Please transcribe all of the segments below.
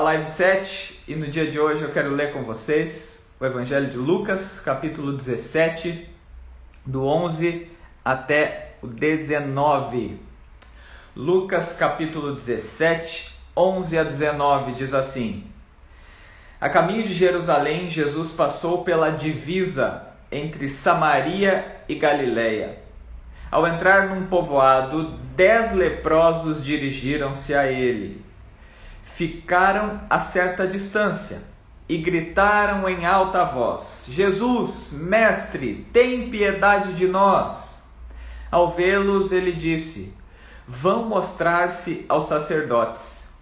à live 7 e no dia de hoje eu quero ler com vocês o Evangelho de Lucas, capítulo 17, do 11 até o 19. Lucas, capítulo 17, 11 a 19 diz assim: A caminho de Jerusalém, Jesus passou pela divisa entre Samaria e Galiléia. Ao entrar num povoado, dez leprosos dirigiram-se a ele ficaram a certa distância e gritaram em alta voz: Jesus, mestre, tem piedade de nós. Ao vê-los, ele disse: Vão mostrar-se aos sacerdotes.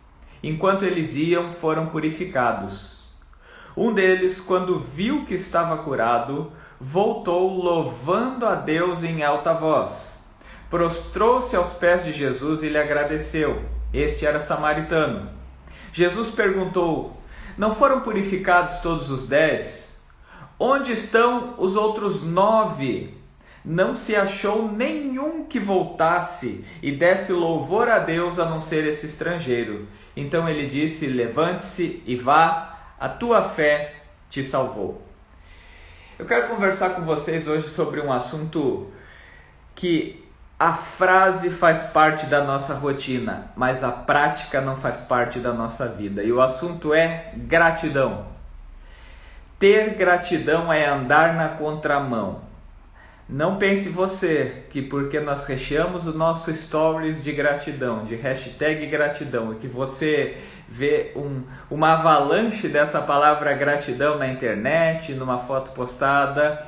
Enquanto eles iam, foram purificados. Um deles, quando viu que estava curado, voltou louvando a Deus em alta voz. Prostrou-se aos pés de Jesus e lhe agradeceu. Este era samaritano. Jesus perguntou: Não foram purificados todos os dez? Onde estão os outros nove? Não se achou nenhum que voltasse e desse louvor a Deus a não ser esse estrangeiro. Então ele disse: Levante-se e vá, a tua fé te salvou. Eu quero conversar com vocês hoje sobre um assunto que a frase faz parte da nossa rotina, mas a prática não faz parte da nossa vida. E o assunto é gratidão. Ter gratidão é andar na contramão. Não pense você que porque nós recheamos o nosso stories de gratidão, de hashtag gratidão, e que você vê um, uma avalanche dessa palavra gratidão na internet, numa foto postada,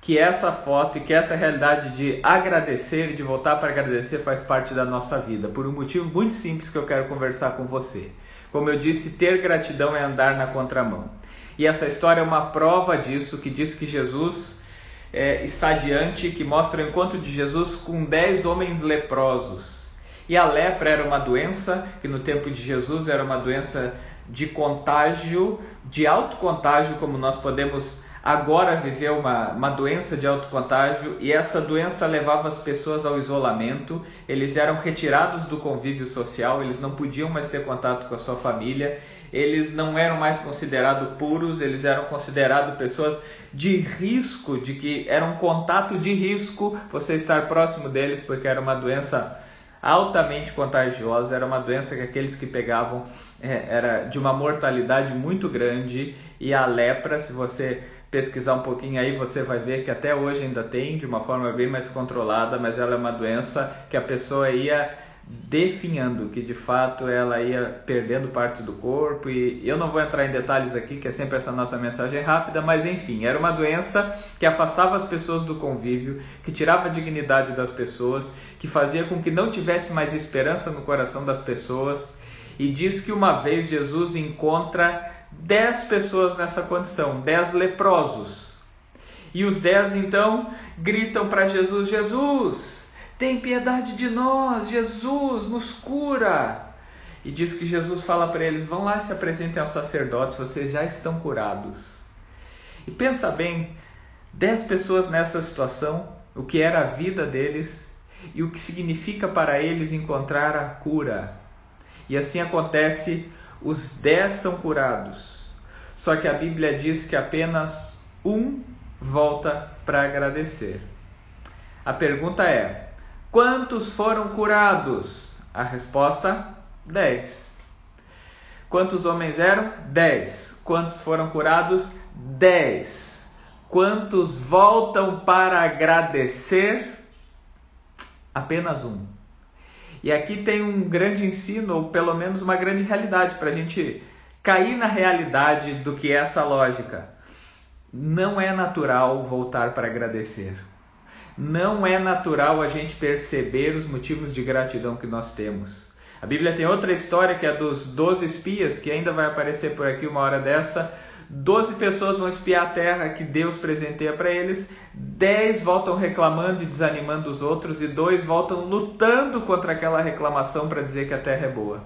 que essa foto e que essa realidade de agradecer de voltar para agradecer faz parte da nossa vida, por um motivo muito simples que eu quero conversar com você. Como eu disse, ter gratidão é andar na contramão. E essa história é uma prova disso, que diz que Jesus é, está diante, que mostra o encontro de Jesus com dez homens leprosos. E a lepra era uma doença que no tempo de Jesus era uma doença de contágio, de alto contágio, como nós podemos agora viveu uma, uma doença de alto contágio e essa doença levava as pessoas ao isolamento, eles eram retirados do convívio social, eles não podiam mais ter contato com a sua família, eles não eram mais considerados puros, eles eram considerados pessoas de risco, de que era um contato de risco você estar próximo deles, porque era uma doença altamente contagiosa, era uma doença que aqueles que pegavam é, era de uma mortalidade muito grande. E a lepra, se você pesquisar um pouquinho aí, você vai ver que até hoje ainda tem, de uma forma bem mais controlada, mas ela é uma doença que a pessoa ia definhando, que de fato ela ia perdendo partes do corpo e eu não vou entrar em detalhes aqui, que é sempre essa nossa mensagem rápida, mas enfim, era uma doença que afastava as pessoas do convívio, que tirava a dignidade das pessoas, que fazia com que não tivesse mais esperança no coração das pessoas. E diz que uma vez Jesus encontra dez pessoas nessa condição, dez leprosos. E os dez então gritam para Jesus: Jesus, tem piedade de nós, Jesus, nos cura. E diz que Jesus fala para eles: vão lá se apresentem aos sacerdotes, vocês já estão curados. E pensa bem, dez pessoas nessa situação, o que era a vida deles e o que significa para eles encontrar a cura. E assim acontece os dez são curados. Só que a Bíblia diz que apenas um volta para agradecer. A pergunta é: quantos foram curados? A resposta: dez. Quantos homens eram? Dez. Quantos foram curados? Dez. Quantos voltam para agradecer? Apenas um. E aqui tem um grande ensino, ou pelo menos uma grande realidade para a gente cair na realidade do que é essa lógica. Não é natural voltar para agradecer. Não é natural a gente perceber os motivos de gratidão que nós temos. A Bíblia tem outra história que é dos doze espias, que ainda vai aparecer por aqui uma hora dessa, Doze pessoas vão espiar a terra que Deus presenteia para eles, dez voltam reclamando e desanimando os outros, e dois voltam lutando contra aquela reclamação para dizer que a terra é boa.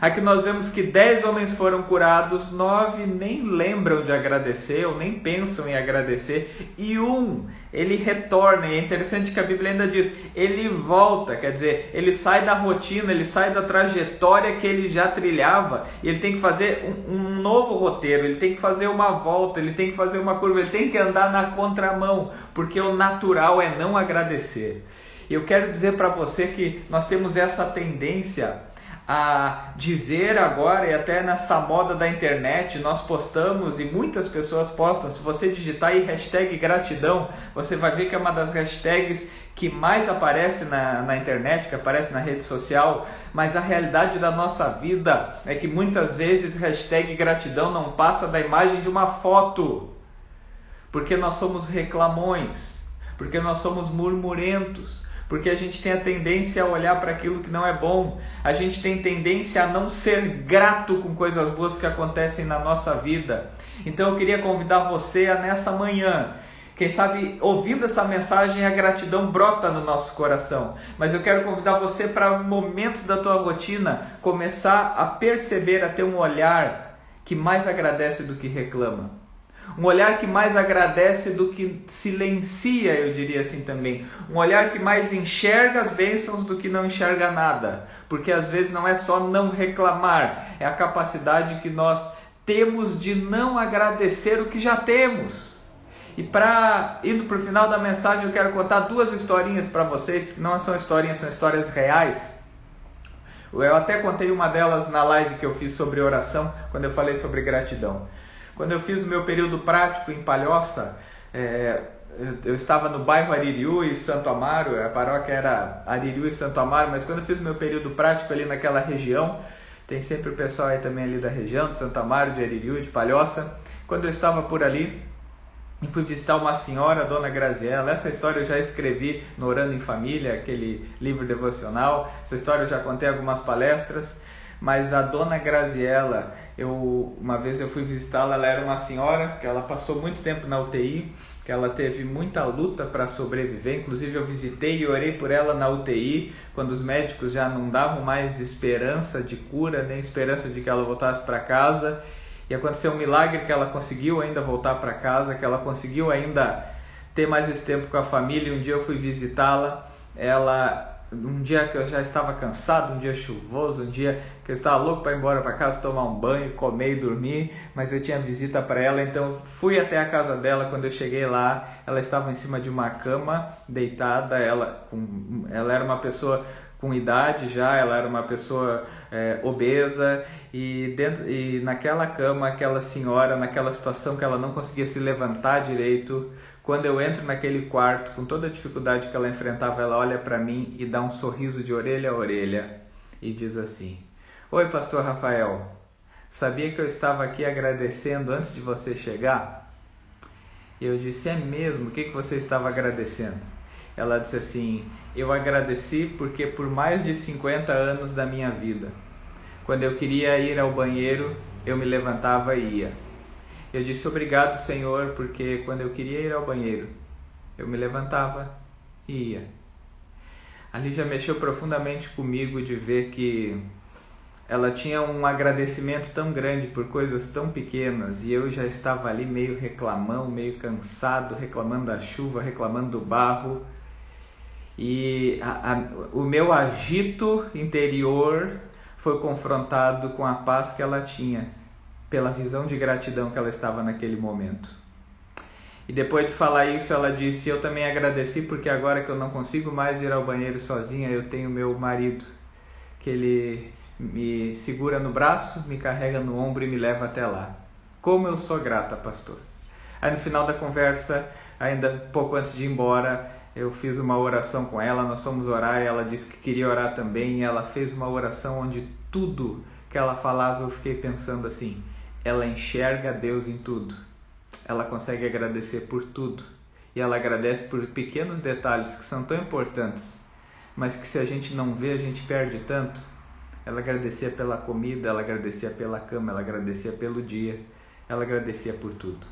Aqui nós vemos que dez homens foram curados, nove nem lembram de agradecer ou nem pensam em agradecer, e um ele retorna. E é interessante que a Bíblia ainda diz: ele volta, quer dizer, ele sai da rotina, ele sai da trajetória que ele já trilhava, e ele tem que fazer um, um novo roteiro, ele tem que fazer uma volta, ele tem que fazer uma curva, ele tem que andar na contramão, porque o natural é não agradecer. Eu quero dizer para você que nós temos essa tendência a dizer agora, e até nessa moda da internet, nós postamos e muitas pessoas postam. Se você digitar aí hashtag gratidão, você vai ver que é uma das hashtags que mais aparece na, na internet, que aparece na rede social, mas a realidade da nossa vida é que muitas vezes hashtag gratidão não passa da imagem de uma foto, porque nós somos reclamões, porque nós somos murmurentos, porque a gente tem a tendência a olhar para aquilo que não é bom, a gente tem tendência a não ser grato com coisas boas que acontecem na nossa vida. Então eu queria convidar você a nessa manhã, quem sabe ouvindo essa mensagem a gratidão brota no nosso coração. Mas eu quero convidar você para momentos da tua rotina começar a perceber, a ter um olhar que mais agradece do que reclama. Um olhar que mais agradece do que silencia, eu diria assim também. Um olhar que mais enxerga as bênçãos do que não enxerga nada. Porque às vezes não é só não reclamar, é a capacidade que nós temos de não agradecer o que já temos. E para indo para o final da mensagem, eu quero contar duas historinhas para vocês, que não são historinhas, são histórias reais. Eu até contei uma delas na live que eu fiz sobre oração, quando eu falei sobre gratidão. Quando eu fiz o meu período prático em Palhoça, é, eu estava no bairro Aririu e Santo Amaro, a paróquia era Aririu e Santo Amaro, mas quando eu fiz o meu período prático ali naquela região, tem sempre o pessoal aí também ali da região, de Santo Amaro, de Aririu, de Palhoça. Quando eu estava por ali, e fui visitar uma senhora, dona Graziella. Essa história eu já escrevi no Orando em Família, aquele livro devocional. Essa história eu já contei algumas palestras. Mas a dona Graziella, eu uma vez eu fui visitá-la, ela era uma senhora que ela passou muito tempo na UTI, que ela teve muita luta para sobreviver. Inclusive eu visitei e orei por ela na UTI, quando os médicos já não davam mais esperança de cura, nem esperança de que ela voltasse para casa. E aconteceu um milagre que ela conseguiu ainda voltar para casa, que ela conseguiu ainda ter mais esse tempo com a família. Um dia eu fui visitá-la, ela um dia que eu já estava cansado, um dia chuvoso, um dia que eu estava louco para ir embora para casa tomar um banho, comer e dormir, mas eu tinha visita para ela, então fui até a casa dela. Quando eu cheguei lá, ela estava em cima de uma cama, deitada. Ela, com, ela era uma pessoa com idade já, ela era uma pessoa é, obesa e, dentro, e naquela cama, aquela senhora, naquela situação que ela não conseguia se levantar direito, quando eu entro naquele quarto, com toda a dificuldade que ela enfrentava, ela olha para mim e dá um sorriso de orelha a orelha e diz assim: Oi, Pastor Rafael, sabia que eu estava aqui agradecendo antes de você chegar? Eu disse: É mesmo? O que, que você estava agradecendo? Ela disse assim: Eu agradeci porque por mais de 50 anos da minha vida, quando eu queria ir ao banheiro, eu me levantava e ia. Eu disse obrigado, Senhor, porque quando eu queria ir ao banheiro, eu me levantava e ia. Ali já mexeu profundamente comigo de ver que ela tinha um agradecimento tão grande por coisas tão pequenas e eu já estava ali meio reclamão, meio cansado, reclamando da chuva, reclamando do barro. E a, a, o meu agito interior foi confrontado com a paz que ela tinha pela visão de gratidão que ela estava naquele momento. E depois de falar isso, ela disse: Eu também agradeci porque agora que eu não consigo mais ir ao banheiro sozinha, eu tenho meu marido, que ele me segura no braço, me carrega no ombro e me leva até lá. Como eu sou grata, pastor. Aí no final da conversa, ainda pouco antes de ir embora, eu fiz uma oração com ela, nós fomos orar e ela disse que queria orar também. E ela fez uma oração onde tudo que ela falava eu fiquei pensando assim: ela enxerga Deus em tudo. Ela consegue agradecer por tudo. E ela agradece por pequenos detalhes que são tão importantes, mas que se a gente não vê, a gente perde tanto. Ela agradecia pela comida, ela agradecia pela cama, ela agradecia pelo dia, ela agradecia por tudo.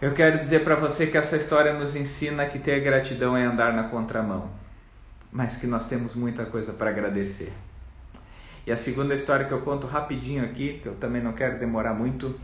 Eu quero dizer para você que essa história nos ensina que ter gratidão é andar na contramão, mas que nós temos muita coisa para agradecer. E a segunda história que eu conto rapidinho aqui, que eu também não quero demorar muito,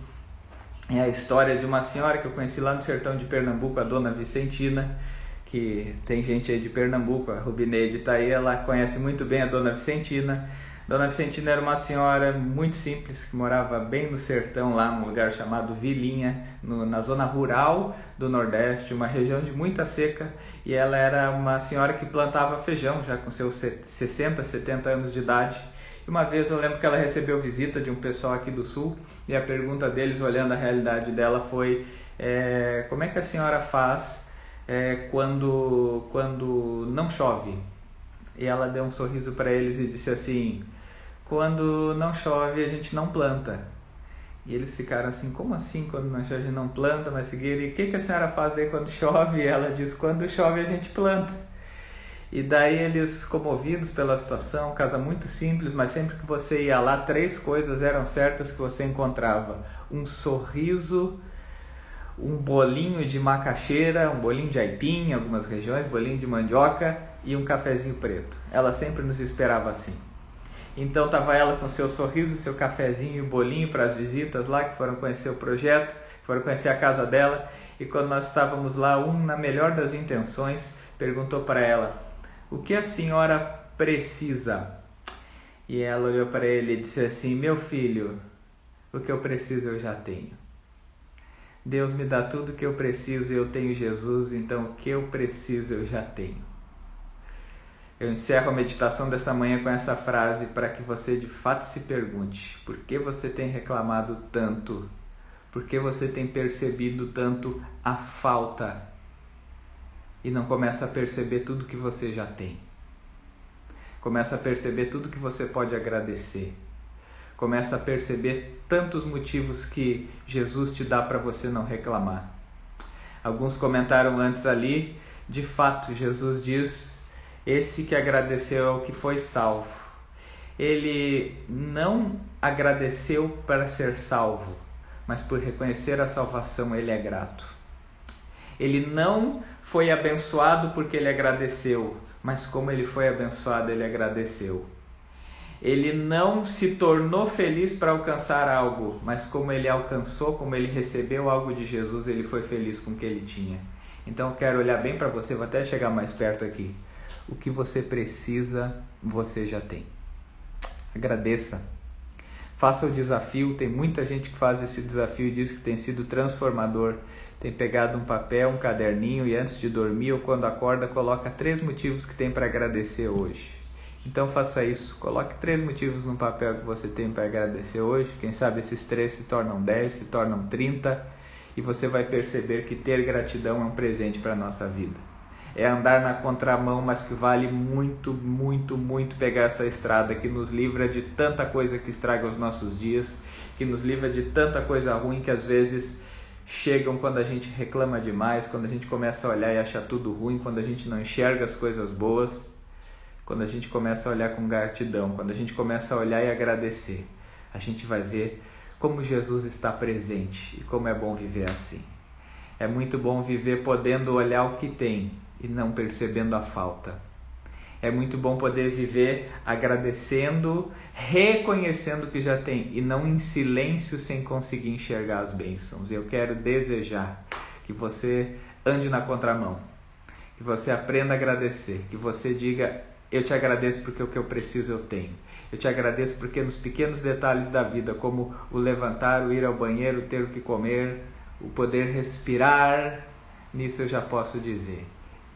é a história de uma senhora que eu conheci lá no sertão de Pernambuco, a dona Vicentina, que tem gente aí de Pernambuco, a Rubineide está aí, ela conhece muito bem a dona Vicentina. Dona Vicentina era uma senhora muito simples que morava bem no sertão, lá num lugar chamado Vilinha, no, na zona rural do Nordeste, uma região de muita seca. E ela era uma senhora que plantava feijão já com seus 60, 70 anos de idade. Uma vez eu lembro que ela recebeu visita de um pessoal aqui do Sul e a pergunta deles, olhando a realidade dela, foi: é, como é que a senhora faz é, quando, quando não chove? E ela deu um sorriso para eles e disse assim quando não chove a gente não planta. E eles ficaram assim, como assim quando não chove a gente não planta? Mas seguiram, e o que, que a senhora faz daí quando chove? E ela diz, quando chove a gente planta. E daí eles, comovidos pela situação, casa muito simples, mas sempre que você ia lá, três coisas eram certas que você encontrava: um sorriso, um bolinho de macaxeira, um bolinho de aipim em algumas regiões, bolinho de mandioca e um cafezinho preto. Ela sempre nos esperava assim. Então estava ela com seu sorriso, seu cafezinho e bolinho para as visitas lá que foram conhecer o projeto, foram conhecer a casa dela. E quando nós estávamos lá, um na melhor das intenções perguntou para ela: "O que a senhora precisa?" E ela olhou para ele e disse assim: "Meu filho, o que eu preciso eu já tenho." Deus me dá tudo o que eu preciso e eu tenho Jesus, então o que eu preciso eu já tenho. Eu encerro a meditação dessa manhã com essa frase para que você de fato se pergunte: por que você tem reclamado tanto? Por que você tem percebido tanto a falta e não começa a perceber tudo que você já tem? Começa a perceber tudo que você pode agradecer. Começa a perceber tantos motivos que Jesus te dá para você não reclamar. Alguns comentaram antes ali, de fato, Jesus diz esse que agradeceu ao que foi salvo. Ele não agradeceu para ser salvo, mas por reconhecer a salvação ele é grato. Ele não foi abençoado porque ele agradeceu, mas como ele foi abençoado, ele agradeceu. Ele não se tornou feliz para alcançar algo, mas como ele alcançou, como ele recebeu algo de Jesus, ele foi feliz com o que ele tinha. Então quero olhar bem para você, vou até chegar mais perto aqui. O que você precisa, você já tem. Agradeça. Faça o desafio. Tem muita gente que faz esse desafio e diz que tem sido transformador. Tem pegado um papel, um caderninho e antes de dormir ou quando acorda, coloca três motivos que tem para agradecer hoje. Então faça isso. Coloque três motivos no papel que você tem para agradecer hoje. Quem sabe esses três se tornam dez, se tornam trinta e você vai perceber que ter gratidão é um presente para a nossa vida é andar na contramão, mas que vale muito, muito, muito pegar essa estrada que nos livra de tanta coisa que estraga os nossos dias, que nos livra de tanta coisa ruim que às vezes chegam quando a gente reclama demais, quando a gente começa a olhar e achar tudo ruim, quando a gente não enxerga as coisas boas, quando a gente começa a olhar com gratidão, quando a gente começa a olhar e agradecer, a gente vai ver como Jesus está presente e como é bom viver assim. É muito bom viver podendo olhar o que tem e não percebendo a falta. É muito bom poder viver agradecendo, reconhecendo o que já tem e não em silêncio sem conseguir enxergar as bênçãos. Eu quero desejar que você ande na contramão, que você aprenda a agradecer, que você diga: Eu te agradeço porque o que eu preciso eu tenho. Eu te agradeço porque nos pequenos detalhes da vida, como o levantar, o ir ao banheiro, ter o que comer, o poder respirar, nisso eu já posso dizer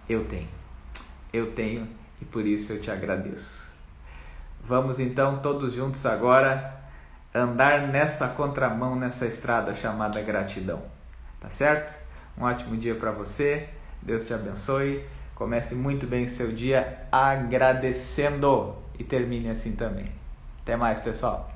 eu tenho. Eu tenho e por isso eu te agradeço. Vamos então todos juntos agora andar nessa contramão, nessa estrada chamada gratidão. Tá certo? Um ótimo dia para você. Deus te abençoe. Comece muito bem o seu dia agradecendo e termine assim também. Até mais, pessoal.